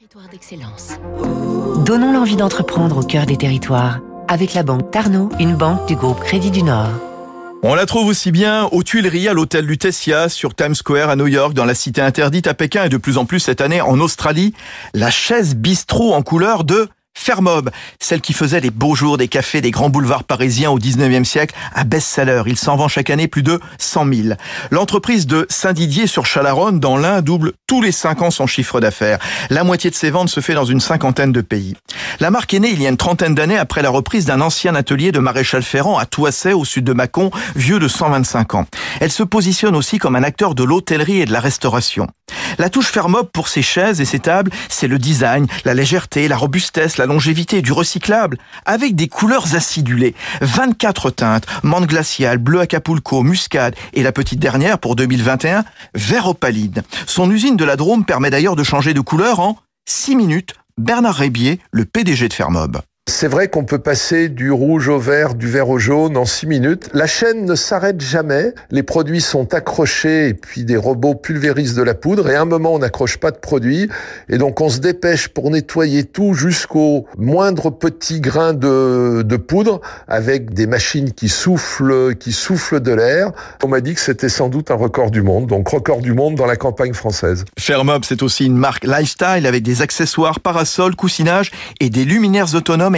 Territoire d'excellence. Donnons l'envie d'entreprendre au cœur des territoires avec la banque Tarno, une banque du groupe Crédit du Nord. On la trouve aussi bien aux Tuileries, à l'hôtel Lutetia, sur Times Square à New York, dans la cité interdite à Pékin et de plus en plus cette année en Australie. La chaise bistrot en couleur de Fermob, celle qui faisait les beaux jours des cafés des grands boulevards parisiens au 19e siècle, un best-seller. Il s'en vend chaque année plus de 100 000. L'entreprise de Saint-Didier sur Chalaronne, dans l'Ain, double tous les 5 ans son chiffre d'affaires. La moitié de ses ventes se fait dans une cinquantaine de pays. La marque est née il y a une trentaine d'années après la reprise d'un ancien atelier de maréchal Ferrand à Toisset, au sud de Mâcon, vieux de 125 ans. Elle se positionne aussi comme un acteur de l'hôtellerie et de la restauration. La touche Fermob pour ses chaises et ses tables, c'est le design, la légèreté, la robustesse, la longévité, du recyclable, avec des couleurs acidulées. 24 teintes, menthe glaciale, bleu acapulco, muscade et la petite dernière pour 2021, vert opaline. Son usine de la Drôme permet d'ailleurs de changer de couleur en 6 minutes. Bernard Rébier, le PDG de Fermob. C'est vrai qu'on peut passer du rouge au vert, du vert au jaune en six minutes. La chaîne ne s'arrête jamais. Les produits sont accrochés et puis des robots pulvérisent de la poudre et à un moment on n'accroche pas de produit et donc on se dépêche pour nettoyer tout jusqu'au moindre petit grain de, de poudre avec des machines qui soufflent, qui soufflent de l'air. On m'a dit que c'était sans doute un record du monde, donc record du monde dans la campagne française. Fermob, c'est aussi une marque lifestyle avec des accessoires, parasols, coussinage et des luminaires autonomes